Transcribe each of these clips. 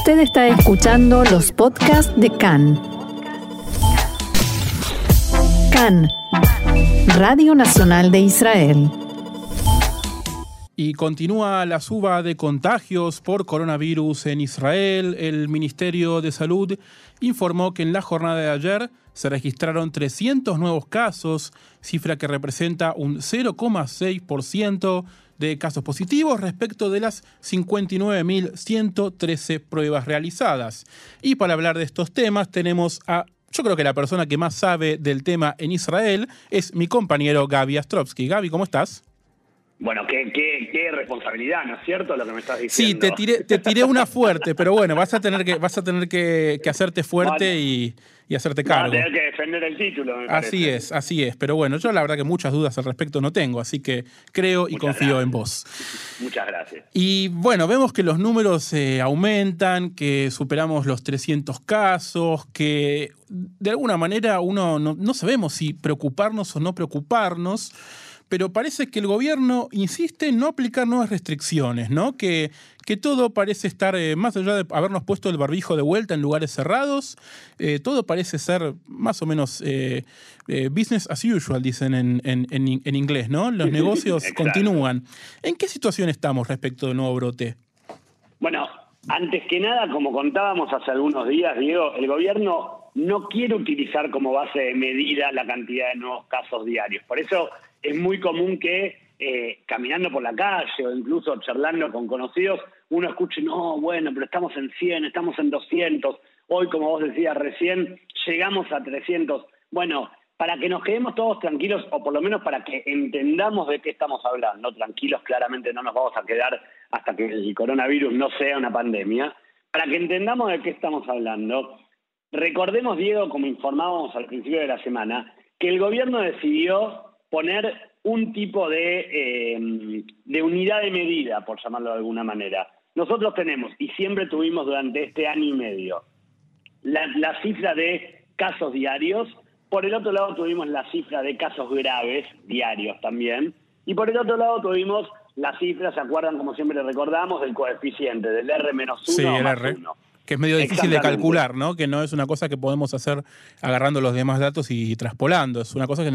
Usted está escuchando los podcasts de CAN. CAN, Radio Nacional de Israel. Y continúa la suba de contagios por coronavirus en Israel. El Ministerio de Salud informó que en la jornada de ayer se registraron 300 nuevos casos, cifra que representa un 0,6% de casos positivos respecto de las 59.113 pruebas realizadas. Y para hablar de estos temas tenemos a, yo creo que la persona que más sabe del tema en Israel es mi compañero Gaby Astrovsky. Gaby, ¿cómo estás? Bueno, qué, qué, qué, responsabilidad, ¿no es cierto? Lo que me estás diciendo. Sí, te tiré, te tiré una fuerte, pero bueno, vas a tener que, vas a tener que, que hacerte fuerte y, y, hacerte cargo. Vas a tener que defender el título, me Así es, así es. Pero bueno, yo la verdad que muchas dudas al respecto no tengo, así que creo y Muchas confío gracias. en vos. Muchas gracias. Y bueno, vemos que los números eh, aumentan, que superamos los 300 casos, que de alguna manera uno no, no sabemos si preocuparnos o no preocuparnos pero parece que el gobierno insiste en no aplicar nuevas restricciones, ¿no? Que, que todo parece estar, eh, más allá de habernos puesto el barbijo de vuelta en lugares cerrados, eh, todo parece ser más o menos eh, business as usual, dicen en, en, en, en inglés, ¿no? Los negocios continúan. ¿En qué situación estamos respecto del nuevo brote? Bueno, antes que nada, como contábamos hace algunos días, Diego, el gobierno no quiere utilizar como base de medida la cantidad de nuevos casos diarios. Por eso es muy común que eh, caminando por la calle o incluso charlando con conocidos, uno escuche, no, bueno, pero estamos en 100, estamos en 200, hoy, como vos decías recién, llegamos a 300. Bueno, para que nos quedemos todos tranquilos, o por lo menos para que entendamos de qué estamos hablando, tranquilos claramente no nos vamos a quedar hasta que el coronavirus no sea una pandemia, para que entendamos de qué estamos hablando, recordemos, Diego, como informábamos al principio de la semana, que el gobierno decidió poner un tipo de, eh, de, unidad de medida, por llamarlo de alguna manera. Nosotros tenemos, y siempre tuvimos durante este año y medio, la, la, cifra de casos diarios, por el otro lado tuvimos la cifra de casos graves diarios también, y por el otro lado tuvimos la cifra, ¿se acuerdan como siempre recordamos, del coeficiente, del R-1 sí, o más R. 1? Que es medio difícil de calcular, ¿no? Que no es una cosa que podemos hacer agarrando los demás datos y traspolando, es una cosa que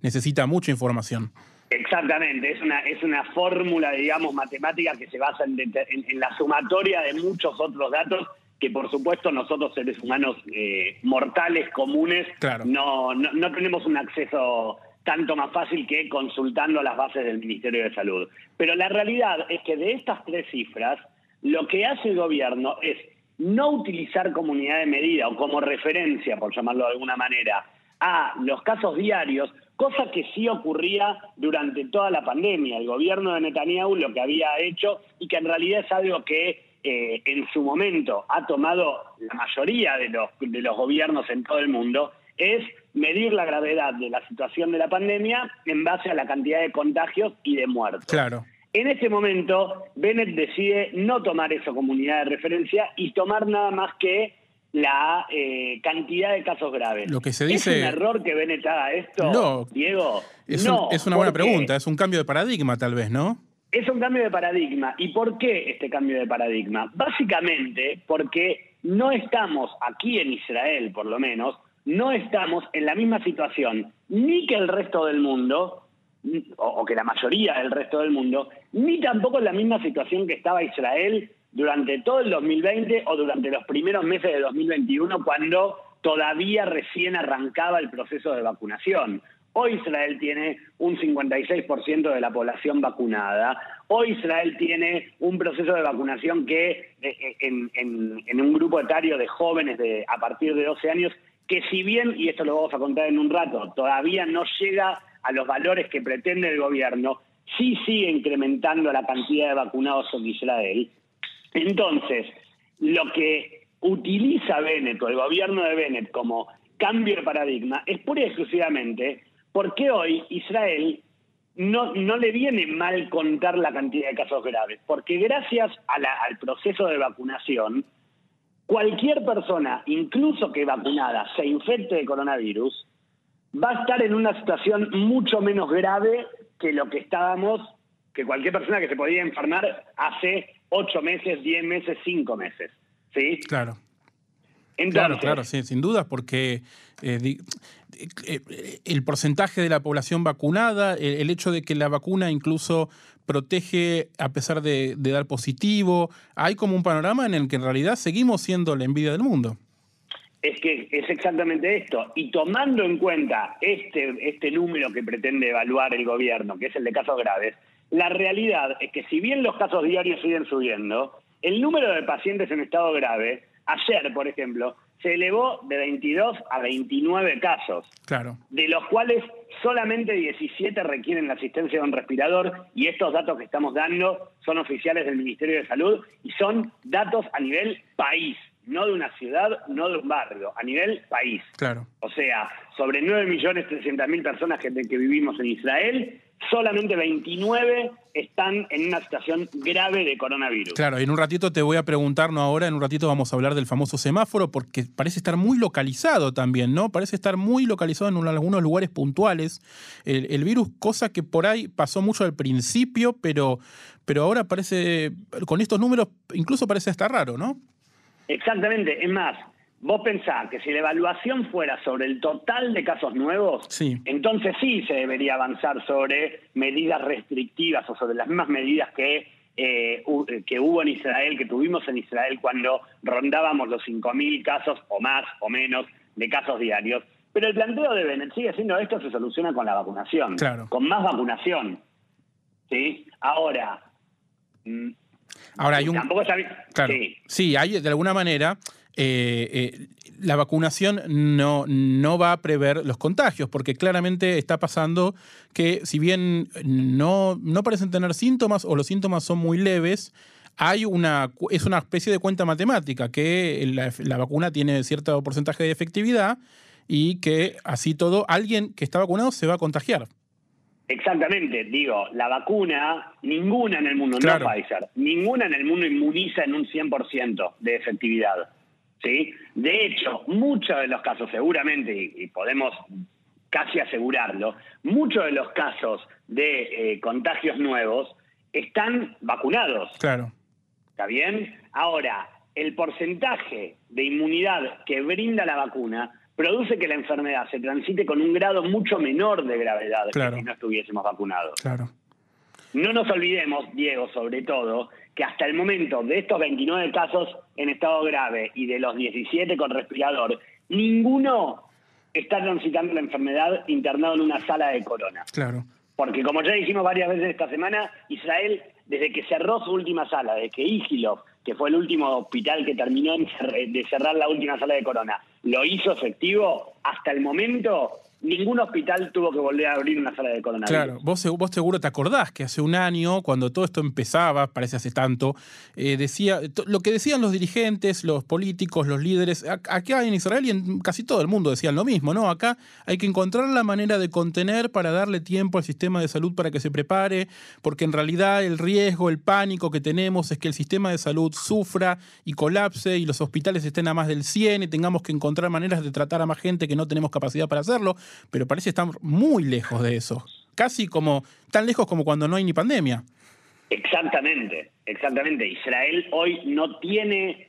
necesita mucha información. Exactamente, es una, es una fórmula, digamos, matemática que se basa en, en, en, la sumatoria de muchos otros datos que, por supuesto, nosotros seres humanos eh, mortales, comunes, claro. no, no, no tenemos un acceso tanto más fácil que consultando las bases del Ministerio de Salud. Pero la realidad es que de estas tres cifras, lo que hace el gobierno es no utilizar como unidad de medida o como referencia, por llamarlo de alguna manera, a los casos diarios, cosa que sí ocurría durante toda la pandemia. El gobierno de Netanyahu lo que había hecho y que en realidad es algo que eh, en su momento ha tomado la mayoría de los, de los gobiernos en todo el mundo, es medir la gravedad de la situación de la pandemia en base a la cantidad de contagios y de muertos. Claro. En este momento, Bennett decide no tomar eso como unidad de referencia y tomar nada más que la eh, cantidad de casos graves. Lo que se dice... ¿Es un error que Bennett haga esto, no, Diego? Es, no, un, es una buena pregunta, es un cambio de paradigma tal vez, ¿no? Es un cambio de paradigma. ¿Y por qué este cambio de paradigma? Básicamente porque no estamos aquí en Israel, por lo menos, no estamos en la misma situación ni que el resto del mundo, o, que la mayoría del resto del mundo, ni tampoco en la misma situación que estaba Israel durante todo el 2020 o durante los primeros meses de 2021, cuando todavía recién arrancaba el proceso de vacunación. Hoy Israel tiene un 56% de la población vacunada. Hoy Israel tiene un proceso de vacunación que en, en, en, un grupo etario de jóvenes de, a partir de 12 años, que si bien, y esto lo vamos a contar en un rato, todavía no llega a los valores que pretende el gobierno, sí sigue incrementando la cantidad de vacunados en Israel. Entonces, lo que utiliza Bennett o el gobierno de Bennett como cambio de paradigma es pura y exclusivamente porque hoy Israel no, no le viene mal contar la cantidad de casos graves, porque gracias al proceso de vacunación, cualquier persona, incluso que vacunada, se infecte de coronavirus, va a estar en una situación mucho menos grave que lo que estábamos, que cualquier persona que se podía enfermar hace ocho meses, diez meses, cinco meses. ¿Sí? Claro. Entonces, Claro, claro, sí, sin duda, porque eh, di- eh, el porcentaje de la población vacunada, el, el hecho de que la vacuna incluso protege a pesar de, de dar positivo, hay como un panorama en el que en realidad seguimos siendo la envidia del mundo. Es que es exactamente esto. Y tomando en cuenta este, este número que pretende evaluar el gobierno, que es el de casos graves, la realidad es que si bien los casos diarios siguen subiendo, el número de pacientes en estado grave, ayer, por ejemplo, se elevó de 22 a 29 casos, Claro, de los cuales solamente 17 requieren la asistencia de un respirador y estos datos que estamos dando son oficiales del Ministerio de Salud y son datos a nivel país, no de una ciudad, no de un barrio, a nivel país. claro. O sea, sobre 9.300.000 personas que, que vivimos en Israel, solamente 29 están en una situación grave de coronavirus. Claro, en un ratito te voy a preguntar, no ahora, en un ratito vamos a hablar del famoso semáforo, porque parece estar muy localizado también, ¿no? Parece estar muy localizado en un- algunos lugares puntuales el, el virus, cosa que por ahí pasó mucho al principio, pero, pero ahora parece, con estos números, incluso parece estar raro, ¿no? Exactamente, es más, vos pensás que si la evaluación fuera sobre el total de casos nuevos, Sí. entonces sí se debería avanzar sobre medidas restrictivas o sobre las mismas medidas que, eh, hu- que hubo en Israel, que tuvimos en Israel cuando rondábamos los 5.000 casos o más o menos de casos diarios. Pero el planteo de Bennett sigue siendo esto se soluciona con la vacunación, Claro. con más vacunación. ¿Sí? Ahora, mm, Ahora hay un... tampoco bien. Claro. Sí. Sí, hay de alguna manera. eh, eh, la vacunación no, no va a prever los contagios, porque claramente está pasando que si bien no, no parecen tener síntomas o los síntomas son muy leves, hay una, es una especie de cuenta matemática que la, la vacuna tiene cierto porcentaje de efectividad y que así todo, alguien que está vacunado se va a contagiar. Exactamente, digo, la vacuna, ninguna en el mundo, Claro. no Pfizer, ninguna en el mundo inmuniza en un 100% de efectividad. ¿sí? De hecho, muchos de los casos, seguramente, y, y podemos casi asegurarlo, muchos de los casos de eh, contagios nuevos están vacunados. Claro. ¿Está bien? Ahora, el porcentaje de inmunidad que brinda la vacuna produce que la enfermedad se transite con un grado mucho menor de gravedad Claro. que si no estuviésemos vacunados. Claro. No nos olvidemos, Diego, sobre todo, que hasta el momento de estos 29 casos en estado grave y de los 17 con respirador, ninguno está transitando la enfermedad internado en una sala de corona. Claro. Porque como ya dijimos varias veces esta semana, Israel, desde que cerró su última sala, desde que Igilov, que fue el último hospital que terminó de cerrar la última sala de corona, lo hizo efectivo, hasta el momento ningún hospital tuvo que volver a abrir una sala de coronavirus. Claro, vos, vos seguro te acordás que hace un año, cuando todo esto empezaba, parece hace tanto, eh, decía lo que decían los dirigentes, los políticos, los líderes, ac- acá en Israel y en casi todo el mundo decían lo mismo, ¿no? Acá hay que encontrar la manera de contener para darle tiempo al sistema de salud para que se prepare, porque en realidad el riesgo, el pánico que tenemos es que el sistema de salud sufra y colapse y los hospitales estén a más del 100 y tengamos que encontrar maneras de tratar a más gente que no tenemos capacidad para hacerlo, pero parece estar muy lejos de eso. Casi como, tan lejos como cuando no hay ni pandemia. Exactamente, exactamente. Israel hoy no tiene,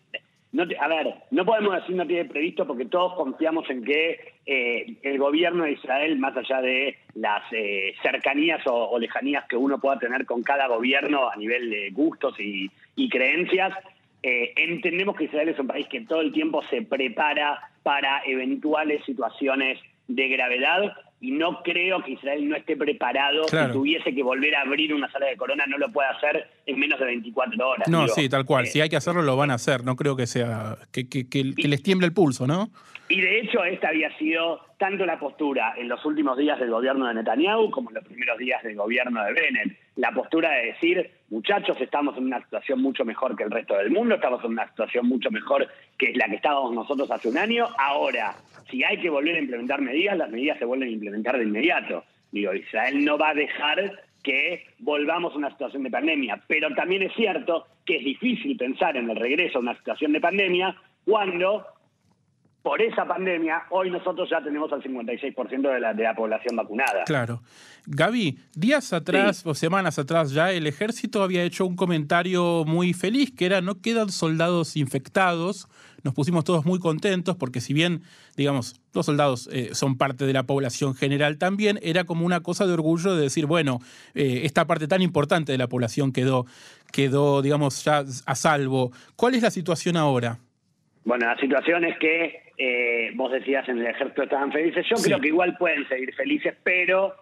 no te- a ver, no podemos decir no tiene previsto porque todos confiamos en que eh, el gobierno de Israel, más allá de las eh, cercanías o, lejanías que uno pueda tener con cada gobierno a nivel de gustos y, y creencias, eh, entendemos que Israel es un país que todo el tiempo se prepara para eventuales situaciones de gravedad y no creo que Israel no esté preparado Claro. si tuviese que volver a abrir una sala de corona no lo puede hacer en menos de 24 horas. No, Digo, sí, tal cual. eh, Si hay que hacerlo, lo van a hacer. No creo que sea. que, que- que- que les tiemble el pulso, ¿no? Y de hecho, esta había sido tanto la postura en los últimos días del gobierno de Netanyahu como en los primeros días del gobierno de Bennett. La postura de decir, muchachos, estamos en una situación mucho mejor que el resto del mundo, estamos en una situación mucho mejor que la que estábamos nosotros hace un año. Ahora, si hay que volver a implementar medidas, las medidas se vuelven a implementar de inmediato. Digo, Israel no va a dejar que volvamos a una situación de pandemia. Pero también es cierto que es difícil pensar en el regreso a una situación de pandemia cuando por esa pandemia, hoy nosotros ya tenemos al 56% de la, de la población vacunada. Claro. Gaby, días atrás o semanas atrás ya el ejército había hecho un comentario muy feliz que era no quedan soldados infectados. Nos pusimos todos muy contentos porque si bien, digamos, los soldados eh, son parte de la población general también, era como una cosa de orgullo de decir, bueno, eh, esta parte tan importante de la población quedó, quedó, digamos, ya a salvo. ¿Cuál es la situación ahora? Bueno, la situación es que eh, vos decías en el ejército estaban felices. Yo creo que igual pueden seguir felices, pero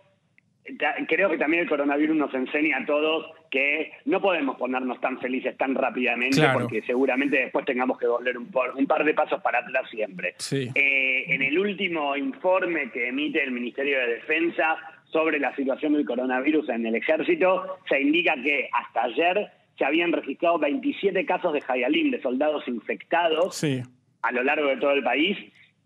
creo que también el coronavirus nos enseña a todos que no podemos ponernos tan felices tan rápidamente porque seguramente después tengamos que volver un, un, par de pasos para atrás siempre. Eh, en el último informe que emite el Ministerio de Defensa sobre la situación del coronavirus en el ejército, se indica que hasta ayer se habían registrado 27 casos de Jayalín, de soldados infectados a lo largo de todo el país,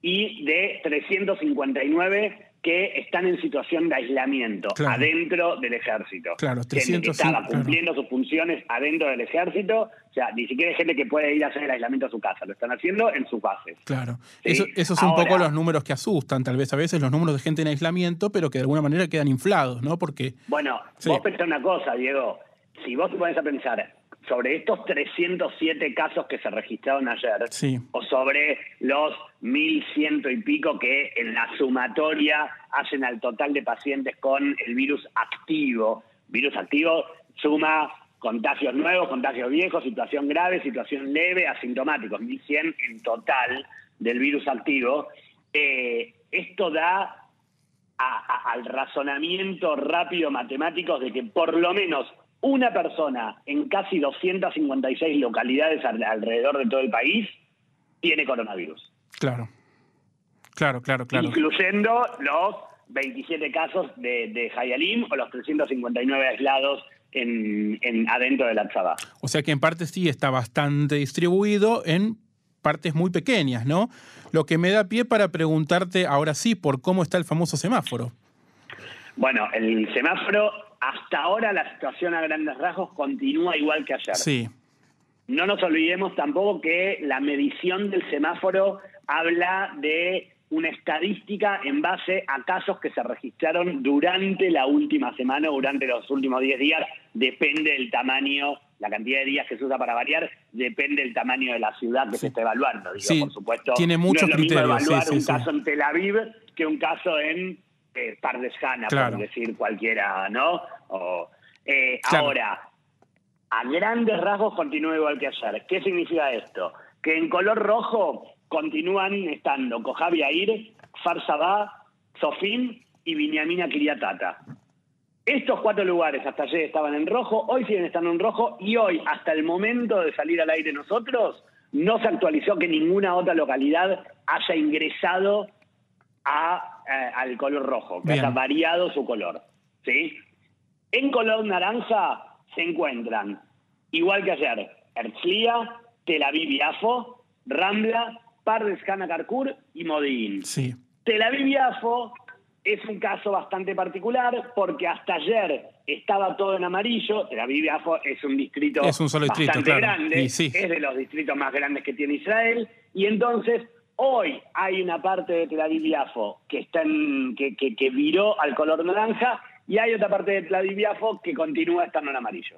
y de 359 que están en situación de aislamiento adentro del ejército. Claro, gente que estaba cumpliendo sus funciones adentro del ejército, o sea, ni siquiera hay gente que puede ir a hacer el aislamiento a su casa, lo están haciendo en sus bases. Claro, Eso, esos son un poco los números que asustan, tal vez a veces los números de gente en aislamiento, pero que de alguna manera quedan inflados, ¿no? Porque... Bueno, vos pensás una cosa, Diego, si vos te pones a pensar sobre estos 307 casos que se registraron ayer, o sobre los 1.100 y pico que en la sumatoria hacen al total de pacientes con el virus activo. Virus activo suma contagios nuevos, contagios viejos, situación grave, situación leve, asintomáticos, 1.100 en total del virus activo. Eh, esto da al razonamiento rápido matemático de que por lo menos una persona en casi 256 localidades alrededor de todo el país tiene coronavirus. Claro, claro, claro, claro. Incluyendo los 27 casos de, de Hayalim o los 359 aislados en, adentro de la Tzabá. O sea que en parte sí está bastante distribuido en partes muy pequeñas, ¿no? Lo que me da pie para preguntarte ahora sí por cómo está el famoso semáforo. Bueno, el semáforo hasta ahora la situación a grandes rasgos continúa igual que ayer. Sí. No nos olvidemos tampoco que la medición del semáforo habla de una estadística en base a casos que se registraron durante la última semana o durante los últimos 10 días. Depende del tamaño, la cantidad de días que se usa para variar, depende del tamaño de la ciudad que se está evaluando. Digo, sí, por supuesto, tiene muchos no es lo evaluar un caso en Tel Aviv que un caso en eh, Pardesjana, por decir cualquiera, ¿no? Eh, ahora, a grandes rasgos continúa igual que ayer. ¿Qué significa esto? Que en color rojo continúan estando Kojavi Air, Farsabá, Sofín y Viñamina Kiriatata. Estos cuatro lugares hasta ayer estaban en rojo, hoy siguen estando en rojo y hoy, hasta el momento de salir al aire nosotros, no se actualizó que ninguna otra localidad haya ingresado a, eh, al color rojo, que haya variado su color. ¿sí? En color naranja se encuentran, igual que ayer, Herzliya, Tel Aviv Yafo, Rambla, Pardes Carcur y Modín. Sí. Tel Aviv Yafo es un caso bastante particular porque hasta ayer estaba todo en amarillo. Tel Aviv Yafo es un distrito es un solo distrito, bastante claro. grande, es de los distritos más grandes que tiene Israel y entonces Hoy hay una parte de Yafo que, está que, que viró al color naranja y hay otra parte de Tladiviafo que continúa estando en amarillo.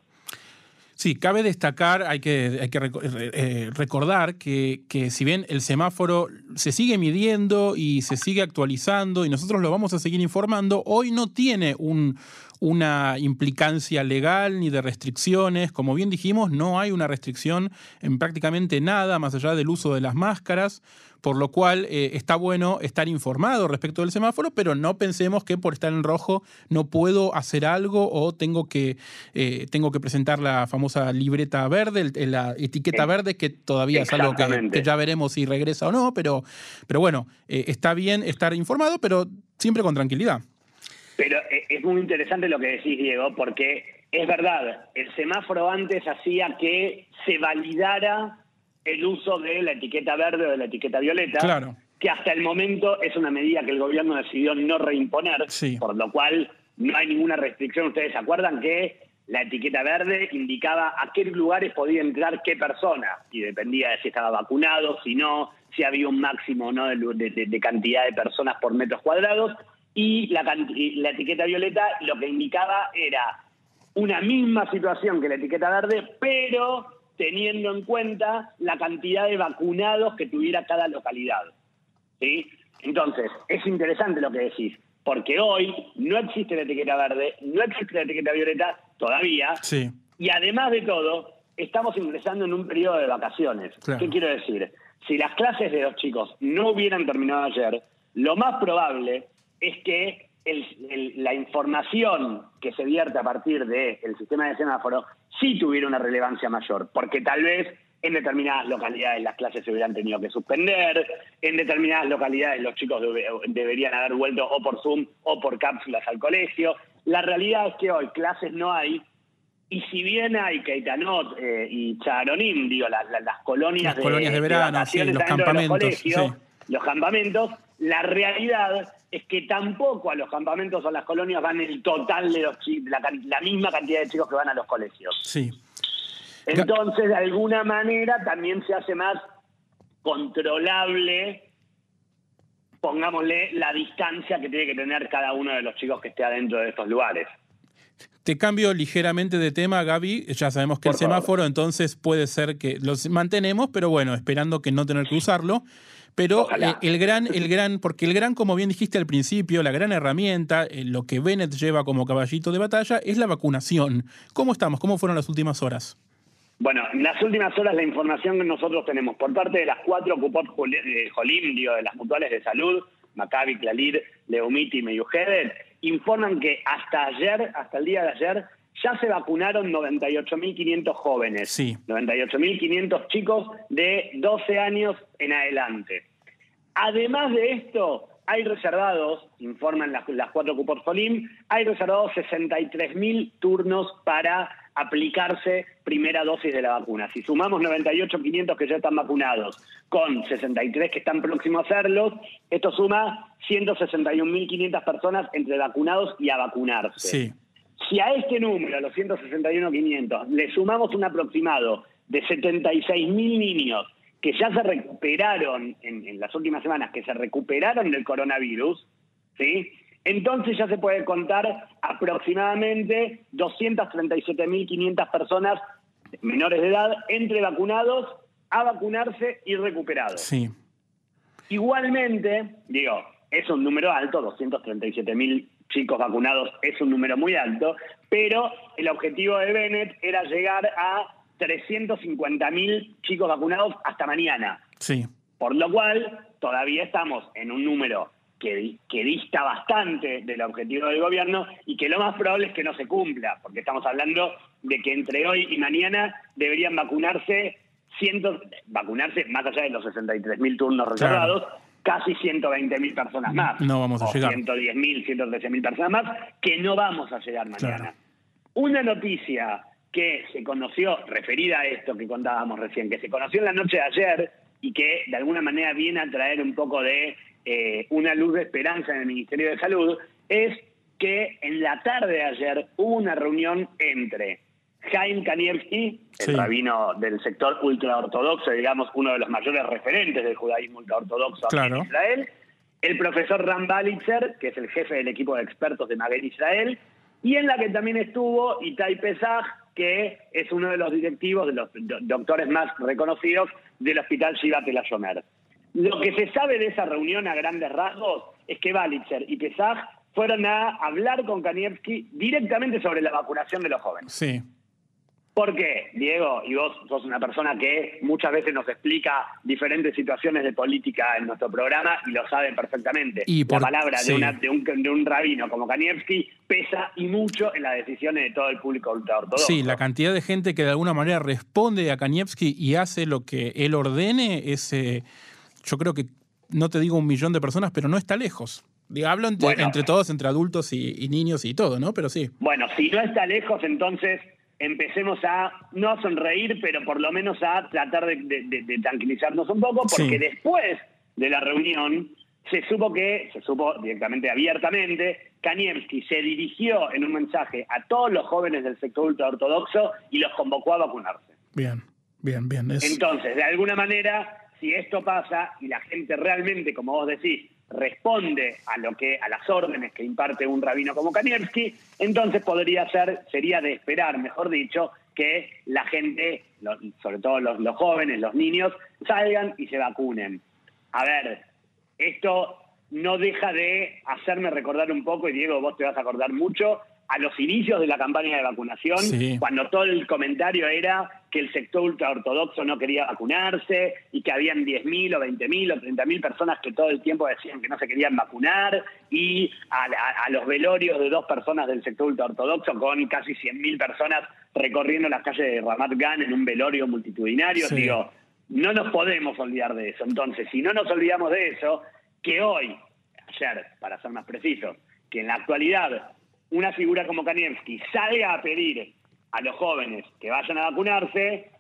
Sí, cabe destacar, hay que, hay que eh, recordar que, que, si bien el semáforo se sigue midiendo y se sigue actualizando y nosotros lo vamos a seguir informando, hoy no tiene un, una implicancia legal ni de restricciones. Como bien dijimos, no hay una restricción en prácticamente nada más allá del uso de las máscaras por lo cual eh, está bueno estar informado respecto del semáforo, pero no pensemos que por estar en rojo no puedo hacer algo o tengo que, eh, tengo que presentar la famosa libreta verde, la etiqueta verde, que todavía es algo que, ya veremos si regresa o no, pero, pero bueno, eh, está bien estar informado, pero siempre con tranquilidad. Pero es muy interesante lo que decís, Diego, porque es verdad, el semáforo antes hacía que se validara el uso de la etiqueta verde o de la etiqueta violeta, claro. que hasta el momento es una medida que el gobierno decidió no reimponer, por lo cual no hay ninguna restricción. Ustedes se acuerdan que la etiqueta verde indicaba a qué lugares podía entrar qué persona, y dependía de si estaba vacunado, si no, si había un máximo ¿no? de, cantidad de personas por metros cuadrados, y la, la etiqueta violeta lo que indicaba era una misma situación que la etiqueta verde, pero teniendo en cuenta la cantidad de vacunados que tuviera cada localidad. ¿sí? Entonces, es interesante lo que decís, porque hoy no existe la etiqueta verde, no existe la etiqueta violeta todavía, sí. y además de todo, estamos ingresando en un periodo de vacaciones. ¿Qué quiero decir? Si las clases de los chicos no hubieran terminado ayer, lo más probable es que la información que se vierte a partir del sistema de semáforo sí tuviera una relevancia mayor, porque tal vez en determinadas localidades las clases se hubieran tenido que suspender, en determinadas localidades los chicos deberían haber vuelto o por Zoom o por cápsulas al colegio. La realidad es que hoy clases no hay, y si bien hay Keitanot eh, y Charonim, digo, las colonias, de, colonias de verano, los campamentos, los campamentos, la realidad es que tampoco a los campamentos o a las colonias van el total de los la, la misma cantidad de chicos que van a los colegios. Sí. Entonces, de alguna manera, también se hace más controlable, pongámosle, la distancia que tiene que tener cada uno de los chicos que esté adentro de estos lugares. Te cambio ligeramente de tema, Gaby. Ya sabemos que el semáforo, entonces puede ser que los mantenemos, pero bueno, esperando que no tener que usarlo. Pero eh, el gran, el gran, porque el gran, como bien dijiste al principio, la gran herramienta, eh, lo que Bennett lleva como caballito de batalla, es la vacunación. ¿Cómo estamos? ¿Cómo fueron las últimas horas? Bueno, en las últimas horas la información que nosotros tenemos por parte de las cuatro Cupot Jolim, de las mutuales de salud, Maccabi, Clalir, Leumit y Meyugedet, informan que hasta ayer, hasta el día de ayer, ya se vacunaron 98.500 jóvenes. Sí. 98.500 chicos de 12 años en adelante. Además de esto, hay reservados, informan las, cuatro cupos Folim, hay reservados 63.000 turnos para aplicarse primera dosis de la vacuna. Si sumamos 98.500 que ya están vacunados con 63 que están próximos a hacerlos, esto suma 161.500 personas entre vacunados y a vacunarse. Sí. Si a este número, a los 161.500, le sumamos un aproximado de 76.000 niños que ya se recuperaron en, las últimas semanas, que se recuperaron del coronavirus, ¿sí? entonces ya se puede contar aproximadamente 237.500 personas menores de edad entre vacunados, a vacunarse y recuperados. Sí. Igualmente, digo, es un número alto, 237.000 chicos vacunados es un número muy alto, pero el objetivo de Bennett era llegar a 350.000 chicos vacunados hasta mañana. Sí. Por lo cual, todavía estamos en un número que, que, dista bastante del objetivo del gobierno y que lo más probable es que no se cumpla, porque estamos hablando de que entre hoy y mañana deberían vacunarse cientos, vacunarse más allá de los 63.000 turnos reservados, casi 120.000 personas más. No vamos a llegar. 110.000, 113.000 personas más, que no vamos a llegar mañana. Una noticia que se conoció, referida a esto que contábamos recién, que se conoció en la noche de ayer y que de alguna manera viene a traer un poco de eh, una luz de esperanza en el Ministerio de Salud, es que en la tarde de ayer hubo una reunión entre Jaime Kanievski, el rabino del sector ultraortodoxo, digamos, uno de los mayores referentes del judaísmo ultraortodoxo en Israel, el profesor Ram Balitzer, que es el jefe del equipo de expertos de Maguel Israel, y en la que también estuvo Itai Pesach, que es uno de los directivos, de los doctores más reconocidos del Hospital Shiva Tel Lo que se sabe de esa reunión a grandes rasgos es que Balitzer y Pesach fueron a hablar con Kanievski directamente sobre la vacunación de los jóvenes. Sí. ¿Por qué, Diego? Y vos sos una persona que muchas veces nos explica diferentes situaciones de política en nuestro programa y lo saben perfectamente. Y la palabra de, un, rabino como Kanievski pesa y mucho en las decisiones de todo el público ultraortodoxo. Sí, la cantidad de gente que de alguna manera responde a Kanievski y hace lo que él ordene es, eh, yo creo que, no te digo un millón de personas, pero no está lejos. Hablo entre, todos, entre adultos y niños y todo, ¿no? Pero sí. Bueno, si no está lejos, entonces empecemos a no sonreír, pero por lo menos a tratar de, tranquilizarnos un poco, porque después de la reunión se supo que, se supo directamente abiertamente, Kanievski se dirigió en un mensaje a todos los jóvenes del sector ultraortodoxo y los convocó a vacunarse. Bien, bien, bien. Entonces, de alguna manera, si esto pasa y la gente realmente, como vos decís, responde a lo que a las órdenes que imparte un rabino como Kanievski, entonces podría ser sería de esperar, mejor dicho, que la gente, sobre todo los, los jóvenes, los niños, salgan y se vacunen. A ver, esto no deja de hacerme recordar un poco, y Diego, vos te vas a acordar mucho, a los inicios de la campaña de vacunación, cuando todo el comentario era que el sector ultraortodoxo no quería vacunarse y que habían 10.000 o 20.000 o 30.000 personas que todo el tiempo decían que no se querían vacunar y a, los velorios de dos personas del sector ultraortodoxo con casi 100.000 personas recorriendo las calles de Ramat Gan en un velorio multitudinario. Digo, no nos podemos olvidar de eso. Entonces, si no nos olvidamos de eso, que hoy, ayer, para ser más precisos, que en la actualidad una figura como Kanievski salga a pedir a los jóvenes que vayan a vacunarse,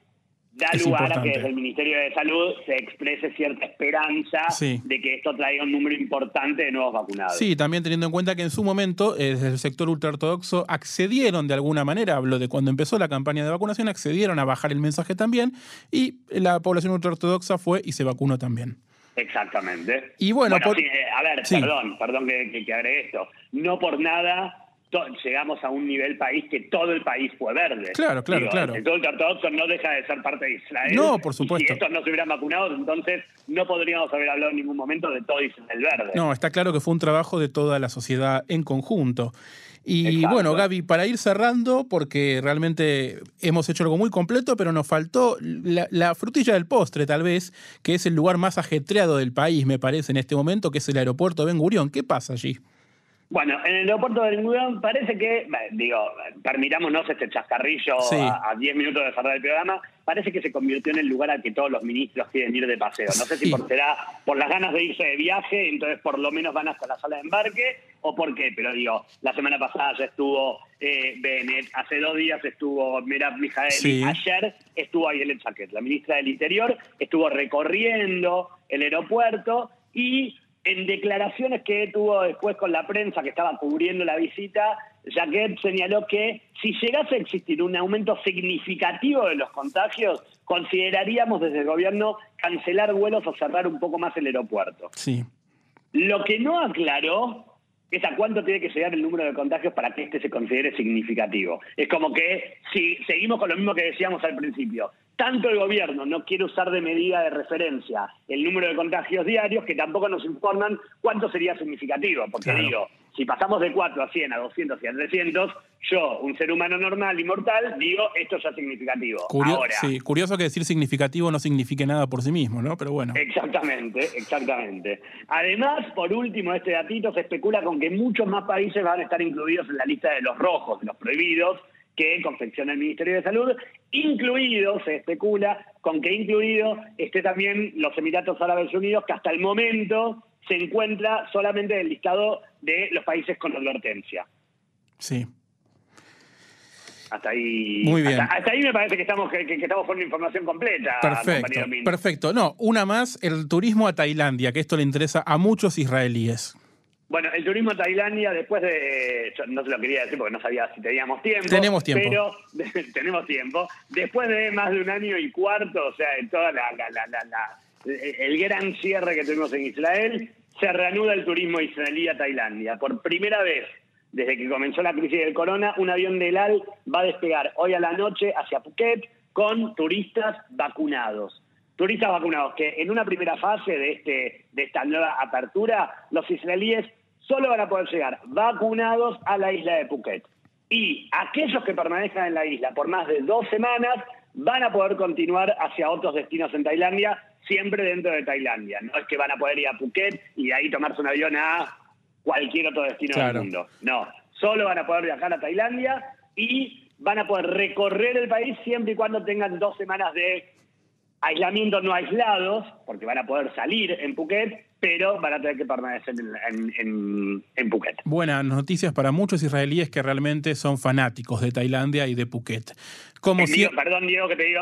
da lugar a que desde el Ministerio de Salud se exprese cierta esperanza de que esto traiga un número importante de nuevos vacunados. Sí, también teniendo en cuenta que en su momento, eh, desde el sector ultraortodoxo, accedieron de alguna manera, hablo de cuando empezó la campaña de vacunación, accedieron a bajar el mensaje también, y la población ultraortodoxa fue y se vacunó también. Exactamente. Y bueno, eh, a ver, perdón, perdón que, que agregue esto. No por nada llegamos a un nivel país que todo el país fue verde. Claro, claro, claro. El ortodoxo no deja de ser parte de Israel. No, por supuesto. si estos no se hubieran vacunado, entonces no podríamos haber hablado en ningún momento de todo Israel verde. No, está claro que fue un trabajo de toda la sociedad en conjunto. Y bueno, Gaby, para ir cerrando, porque realmente hemos hecho algo muy completo, pero nos faltó la, la, frutilla del postre, tal vez, que es el lugar más ajetreado del país, me parece, en este momento, que es el aeropuerto de Ben Gurión. ¿Qué pasa allí? Bueno, en el aeropuerto de Ningún parece que, digo, permitámonos este chascarrillo a 10 minutos de cerrar el programa, parece que se convirtió en el lugar al que todos los ministros quieren ir de paseo. No sé si por, será por las ganas de irse de viaje, entonces por lo menos van hasta la sala de embarque, o por qué, pero digo, la semana pasada ya estuvo eh, Bennett, hace dos días estuvo Merab Mijaeli, ayer estuvo Ayelet Chaquet, la ministra del Interior, estuvo recorriendo el aeropuerto y en declaraciones que tuvo después con la prensa que estaba cubriendo la visita, Jaquet señaló que si llegase a existir un aumento significativo de los contagios, consideraríamos desde el gobierno cancelar vuelos o cerrar un poco más el aeropuerto. Sí. Lo que no aclaró es a cuánto tiene que llegar el número de contagios para que este se considere significativo. Es como que si seguimos con lo mismo que decíamos al principio, tanto el gobierno no quiere usar de medida de referencia el número de contagios diarios que tampoco nos informan cuánto sería significativo. Porque digo, si pasamos de 4 a 100, a 200 y a 300, yo, un ser humano normal y mortal, digo, esto ya es significativo. sí, curioso que decir significativo no signifique nada por sí mismo, ¿no? Pero bueno. Exactamente, exactamente. Además, por último, este datito se especula con que muchos más países van a estar incluidos en la lista de los rojos, de los prohibidos, que confecciona el Ministerio de Salud, incluido, se especula, con que incluido esté también los Emiratos Árabes Unidos, que hasta el momento se encuentra solamente en el listado de los países con advertencia. Sí. Hasta ahí. Muy bien. Hasta, ahí me parece que estamos, que, estamos con información completa. Perfecto. Perfecto. No, una más, el turismo a Tailandia, que esto le interesa a muchos israelíes. Bueno, el turismo a Tailandia, después de. no se lo quería decir porque no sabía si teníamos tiempo. Tenemos tiempo. Pero tenemos tiempo. Después de más de un año y cuarto, o sea, en toda la, el gran cierre que tuvimos en Israel, se reanuda el turismo israelí a Tailandia. Por primera vez desde que comenzó la crisis del corona, un avión del AL va a despegar hoy a la noche hacia Phuket con turistas vacunados turistas vacunados, que en una primera fase de, este, de esta nueva apertura, los israelíes solo van a poder llegar vacunados a la isla de Phuket. Y aquellos que permanezcan en la isla por más de dos semanas van a poder continuar hacia otros destinos en Tailandia, siempre dentro de Tailandia. No es que van a poder ir a Phuket y de ahí tomarse un avión a cualquier otro destino del mundo. No, solo van a poder viajar a Tailandia y van a poder recorrer el país siempre y cuando tengan dos semanas de aislamiento no aislados, porque van a poder salir en Phuket, pero van a tener que permanecer en, en, Phuket. Buenas noticias para muchos israelíes que realmente son fanáticos de Tailandia y de Phuket. Como eh, Perdón, Diego, que te digo,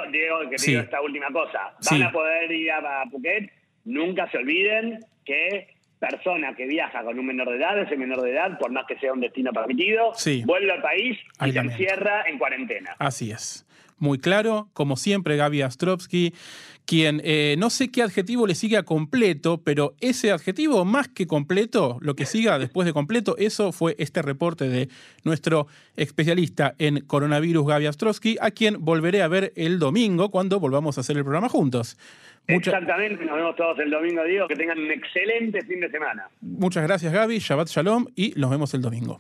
que esta última cosa. Van a poder ir a, Phuket. Nunca se olviden que persona que viaja con un menor de edad, ese menor de edad, por más que sea un destino permitido, Sí. vuelve al país y se encierra en cuarentena. Así es. Muy claro, como siempre, Gaby Astrovsky, quien eh, no sé qué adjetivo le sigue a completo, pero ese adjetivo más que completo, lo que siga después de completo, eso fue este reporte de nuestro especialista en coronavirus, Gaby Astrovsky, a quien volveré a ver el domingo cuando volvamos a hacer el programa juntos. Mucha- Exactamente, nos vemos todos el domingo, Diego. Que tengan un excelente fin de semana. muchas gracias, Gaby. Shabbat Shalom y nos vemos el domingo.